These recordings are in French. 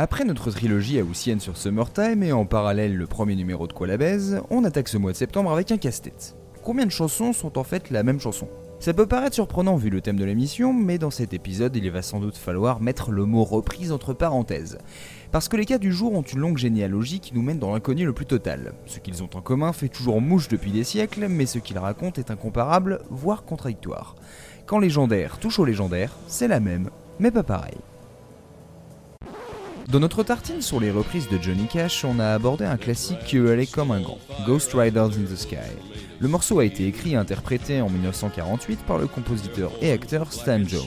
Après notre trilogie haussienne sur Summertime et en parallèle le premier numéro de Quoi on attaque ce mois de septembre avec un casse-tête. Combien de chansons sont en fait la même chanson? Ça peut paraître surprenant vu le thème de l'émission, mais dans cet épisode, il va sans doute falloir mettre le mot reprise entre parenthèses. Parce que les cas du jour ont une longue généalogie qui nous mène dans l'inconnu le plus total. Ce qu'ils ont en commun fait toujours mouche depuis des siècles, mais ce qu'ils racontent est incomparable, voire contradictoire. Quand légendaire touche au légendaire, c'est la même, mais pas pareil. Dans notre tartine sur les reprises de Johnny Cash, on a abordé un classique qui allait comme un gant, Ghost Riders in the Sky. Le morceau a été écrit et interprété en 1948 par le compositeur et acteur Stan Jones.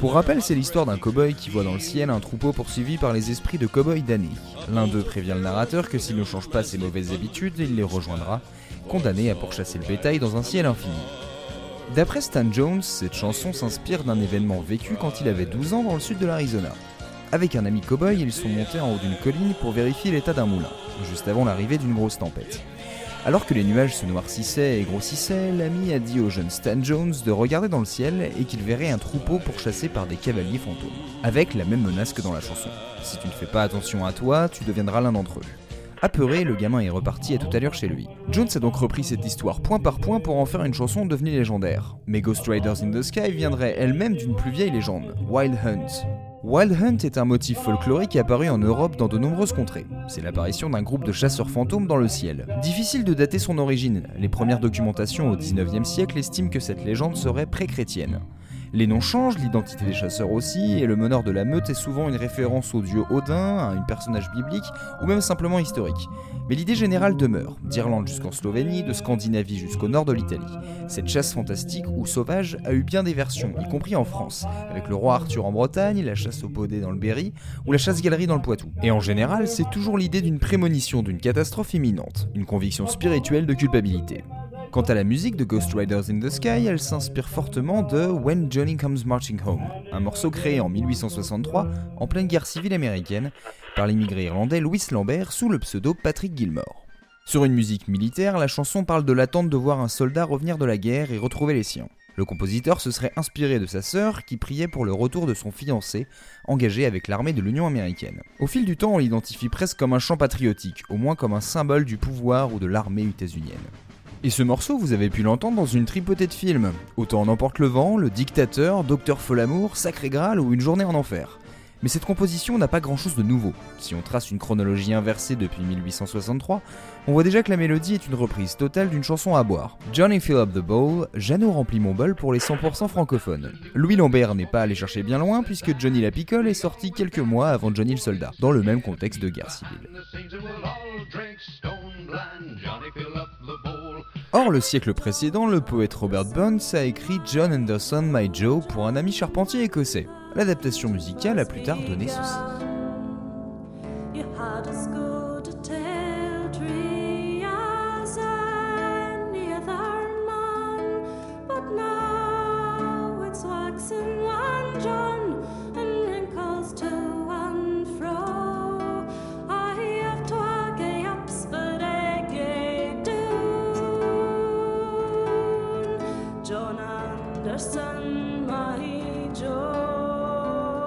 Pour rappel, c'est l'histoire d'un cow-boy qui voit dans le ciel un troupeau poursuivi par les esprits de cow-boys damnés. L'un d'eux prévient le narrateur que s'il ne change pas ses mauvaises habitudes, il les rejoindra, condamné à pourchasser le bétail dans un ciel infini. D'après Stan Jones, cette chanson s'inspire d'un événement vécu quand il avait 12 ans dans le sud de l'Arizona. Avec un ami cow-boy, ils sont montés en haut d'une colline pour vérifier l'état d'un moulin, juste avant l'arrivée d'une grosse tempête. Alors que les nuages se noircissaient et grossissaient, l'ami a dit au jeune Stan Jones de regarder dans le ciel et qu'il verrait un troupeau pourchassé par des cavaliers fantômes, avec la même menace que dans la chanson. Si tu ne fais pas attention à toi, tu deviendras l'un d'entre eux. Apeuré, le gamin est reparti à tout à l'heure chez lui. Jones a donc repris cette histoire point par point pour en faire une chanson devenue légendaire. Mais Ghost Riders in the Sky viendrait elle-même d'une plus vieille légende, Wild Hunt. Wild Hunt est un motif folklorique apparu en Europe dans de nombreuses contrées. C'est l'apparition d'un groupe de chasseurs fantômes dans le ciel. Difficile de dater son origine, les premières documentations au 19e siècle estiment que cette légende serait pré-chrétienne. Les noms changent, l'identité des chasseurs aussi, et le meneur de la meute est souvent une référence au dieu Odin, à un personnage biblique, ou même simplement historique. Mais l'idée générale demeure, d'Irlande jusqu'en Slovénie, de Scandinavie jusqu'au nord de l'Italie. Cette chasse fantastique ou sauvage a eu bien des versions, y compris en France, avec le roi Arthur en Bretagne, la chasse au baudet dans le Berry, ou la chasse-galerie dans le Poitou. Et en général, c'est toujours l'idée d'une prémonition d'une catastrophe imminente, une conviction spirituelle de culpabilité. Quant à la musique de Ghost Riders in the Sky, elle s'inspire fortement de When Johnny Comes Marching Home, un morceau créé en 1863 en pleine guerre civile américaine par l'immigré irlandais Louis Lambert sous le pseudo Patrick Gilmore. Sur une musique militaire, la chanson parle de l'attente de voir un soldat revenir de la guerre et retrouver les siens. Le compositeur se serait inspiré de sa sœur qui priait pour le retour de son fiancé, engagé avec l'armée de l'Union américaine. Au fil du temps, on l'identifie presque comme un chant patriotique, au moins comme un symbole du pouvoir ou de l'armée utasunienne. Et ce morceau, vous avez pu l'entendre dans une tripotée de films. Autant en emporte le vent, Le Dictateur, Docteur Folamour, Sacré Graal ou Une journée en enfer. Mais cette composition n'a pas grand chose de nouveau. Si on trace une chronologie inversée depuis 1863, on voit déjà que la mélodie est une reprise totale d'une chanson à boire. Johnny Fill Up the Bowl, Jeannot remplit mon bol pour les 100% francophones. Louis Lambert n'est pas allé chercher bien loin puisque Johnny la Picole est sorti quelques mois avant Johnny le Soldat, dans le même contexte de guerre civile. Or, le siècle précédent, le poète Robert Burns a écrit John Anderson My Joe pour un ami charpentier écossais. L'adaptation musicale a plus tard donné ceci.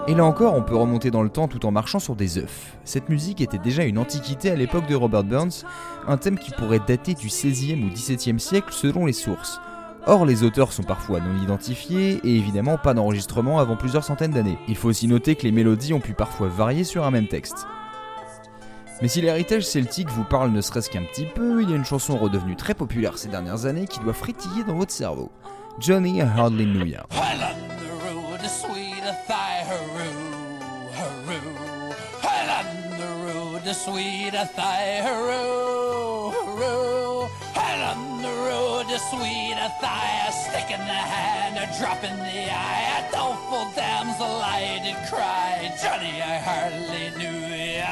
Et là encore, on peut remonter dans le temps tout en marchant sur des œufs. Cette musique était déjà une antiquité à l'époque de Robert Burns, un thème qui pourrait dater du 16e ou 17e siècle selon les sources. Or, les auteurs sont parfois non identifiés et évidemment pas d'enregistrement avant plusieurs centaines d'années. Il faut aussi noter que les mélodies ont pu parfois varier sur un même texte. Mais si l'héritage celtique vous parle ne serait-ce qu'un petit peu, il y a une chanson redevenue très populaire ces dernières années qui doit frétiller dans votre cerveau. Johnny Hardly Knew.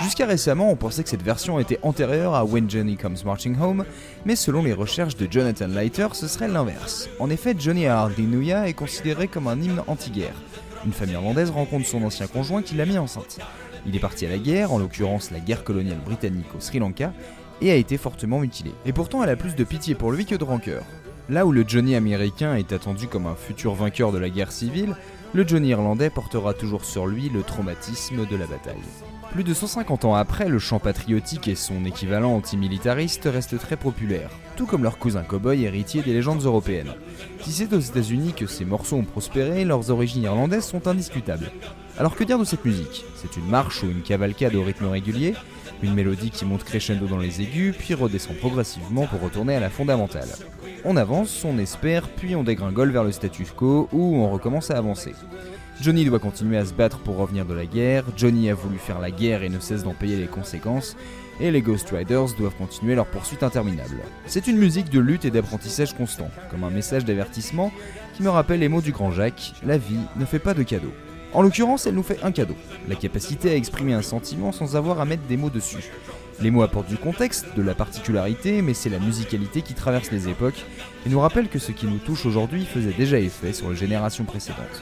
Jusqu'à récemment, on pensait que cette version était antérieure à When Johnny Comes Marching Home, mais selon les recherches de Jonathan Leiter, ce serait l'inverse. En effet, Johnny I est considéré comme un hymne anti-guerre. Une famille irlandaise rencontre son ancien conjoint qui l'a mis enceinte. Il est parti à la guerre, en l'occurrence la guerre coloniale britannique au Sri Lanka, et a été fortement mutilé. Et pourtant, elle a plus de pitié pour lui que de rancœur. Là où le Johnny américain est attendu comme un futur vainqueur de la guerre civile, le Johnny irlandais portera toujours sur lui le traumatisme de la bataille. Plus de 150 ans après, le chant patriotique et son équivalent antimilitariste restent très populaires, tout comme leur cousin cowboy héritier des légendes européennes. Si c'est aux États-Unis que ces morceaux ont prospéré, leurs origines irlandaises sont indiscutables. Alors que dire de cette musique? C'est une marche ou une cavalcade au rythme régulier, une mélodie qui monte crescendo dans les aigus, puis redescend progressivement pour retourner à la fondamentale. On avance, on espère, puis on dégringole vers le statu quo où on recommence à avancer. Johnny doit continuer à se battre pour revenir de la guerre, Johnny a voulu faire la guerre et ne cesse d'en payer les conséquences, et les Ghost Riders doivent continuer leur poursuite interminable. C'est une musique de lutte et d'apprentissage constant, comme un message d'avertissement qui me rappelle les mots du grand Jacques, la vie ne fait pas de cadeaux. En l'occurrence, elle nous fait un cadeau, la capacité à exprimer un sentiment sans avoir à mettre des mots dessus. Les mots apportent du contexte, de la particularité, mais c'est la musicalité qui traverse les époques et nous rappelle que ce qui nous touche aujourd'hui faisait déjà effet sur les générations précédentes.